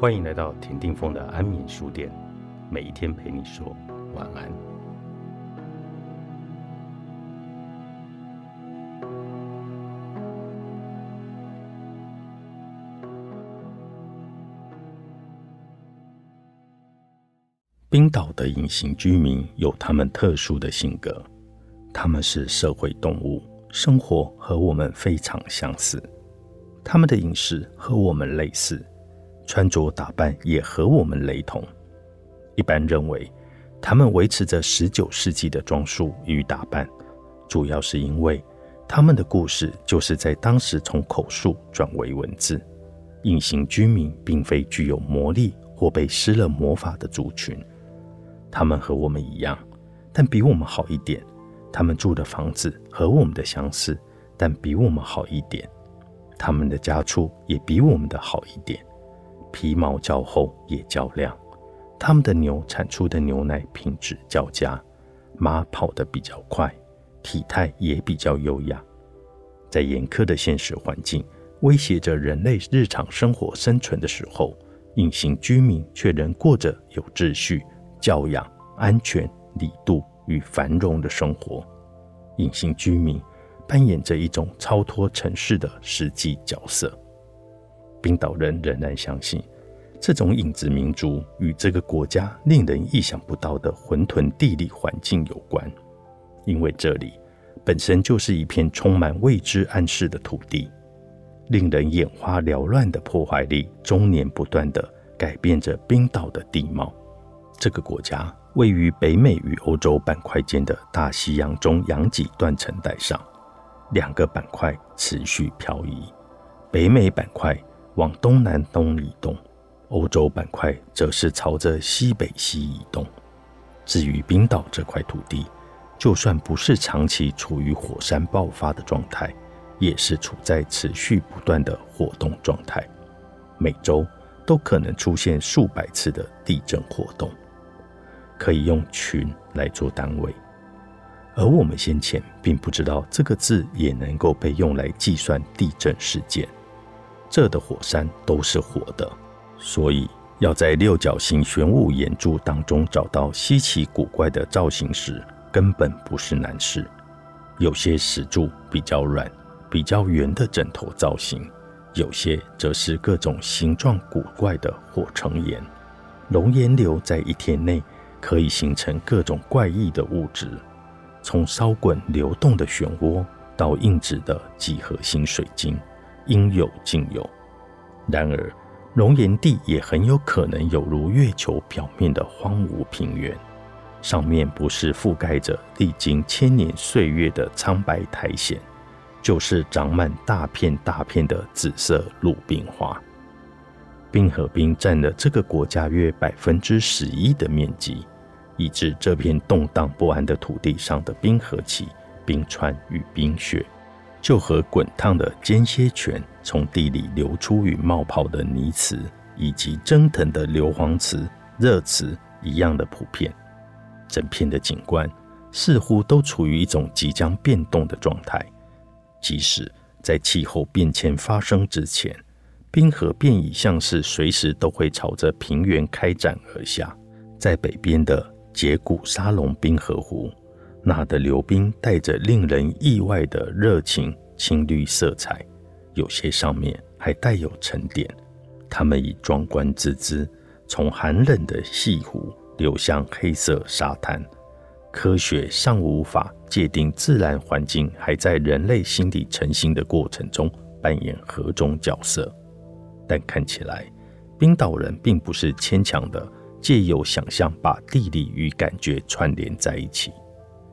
欢迎来到田定峰的安眠书店，每一天陪你说晚安。冰岛的隐形居民有他们特殊的性格，他们是社会动物，生活和我们非常相似，他们的饮食和我们类似。穿着打扮也和我们雷同。一般认为，他们维持着十九世纪的装束与打扮，主要是因为他们的故事就是在当时从口述转为文字。隐形居民并非具有魔力或被施了魔法的族群，他们和我们一样，但比我们好一点。他们住的房子和我们的相似，但比我们好一点。他们的家畜也比我们的好一点。皮毛较厚也较亮，他们的牛产出的牛奶品质较佳，马跑得比较快，体态也比较优雅。在严苛的现实环境威胁着人类日常生活生存的时候，隐形居民却仍过着有秩序、教养、安全、理度与繁荣的生活。隐形居民扮演着一种超脱尘世的实际角色。冰岛人仍然相信，这种影子民族与这个国家令人意想不到的混沌地理环境有关，因为这里本身就是一片充满未知暗示的土地，令人眼花缭乱的破坏力终年不断地改变着冰岛的地貌。这个国家位于北美与欧洲板块间的大西洋中洋脊断层带上，两个板块持续漂移，北美板块。往东南东移动，欧洲板块则是朝着西北西移动。至于冰岛这块土地，就算不是长期处于火山爆发的状态，也是处在持续不断的活动状态，每周都可能出现数百次的地震活动，可以用群来做单位。而我们先前并不知道这个字也能够被用来计算地震事件。这的火山都是活的，所以要在六角形玄武岩柱当中找到稀奇古怪的造型石，根本不是难事。有些石柱比较软、比较圆的枕头造型，有些则是各种形状古怪的火成岩。熔岩流在一天内可以形成各种怪异的物质，从烧滚流动的漩涡到硬质的几何形水晶。应有尽有。然而，熔岩地也很有可能有如月球表面的荒芜平原，上面不是覆盖着历经千年岁月的苍白苔藓，就是长满大片大片的紫色鲁冰花。冰河冰占了这个国家约百分之十一的面积，以致这片动荡不安的土地上的冰河期、冰川与冰雪。就和滚烫的间歇泉从地里流出与冒泡的泥池，以及蒸腾的硫磺池、热池一样的普遍。整片的景观似乎都处于一种即将变动的状态。即使在气候变迁发生之前，冰河便已像是随时都会朝着平原开展而下。在北边的杰古沙龙冰河湖。那的流冰带着令人意外的热情青绿色彩，有些上面还带有沉淀。它们以壮观之姿从寒冷的西湖流向黑色沙滩。科学尚无法界定自然环境还在人类心底成型的过程中扮演何种角色，但看起来冰岛人并不是牵强的借由想象把地理与感觉串联在一起。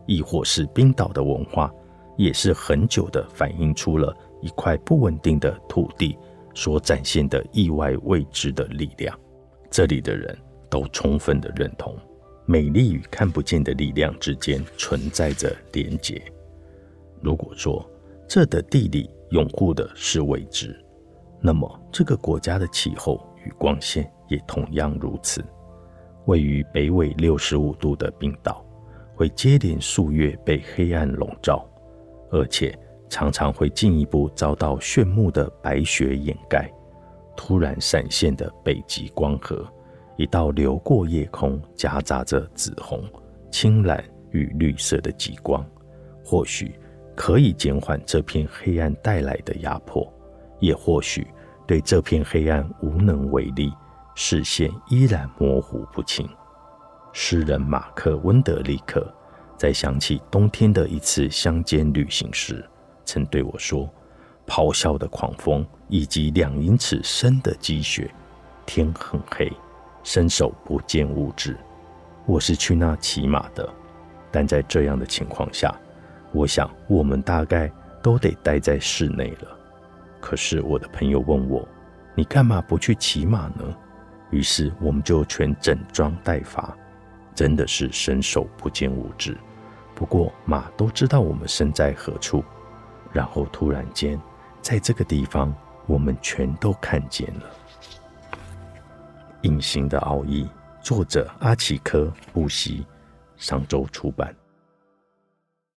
亦或是冰岛的文化，也是很久的反映出了一块不稳定的土地所展现的意外未知的力量。这里的人都充分的认同，美丽与看不见的力量之间存在着连结。如果说这的地理拥护的是未知，那么这个国家的气候与光线也同样如此。位于北纬六十五度的冰岛。会接连数月被黑暗笼罩，而且常常会进一步遭到炫目的白雪掩盖。突然闪现的北极光河，一道流过夜空，夹杂着紫红、青蓝与绿色的极光，或许可以减缓这片黑暗带来的压迫，也或许对这片黑暗无能为力，视线依然模糊不清。诗人马克·温德利克在想起冬天的一次乡间旅行时，曾对我说：“咆哮的狂风以及两英尺深的积雪，天很黑，伸手不见五指。我是去那骑马的，但在这样的情况下，我想我们大概都得待在室内了。可是我的朋友问我：‘你干嘛不去骑马呢？’于是我们就全整装待发。”真的是伸手不见五指，不过马都知道我们身在何处。然后突然间，在这个地方，我们全都看见了。隐形的奥义，作者阿奇科布西，上周出版。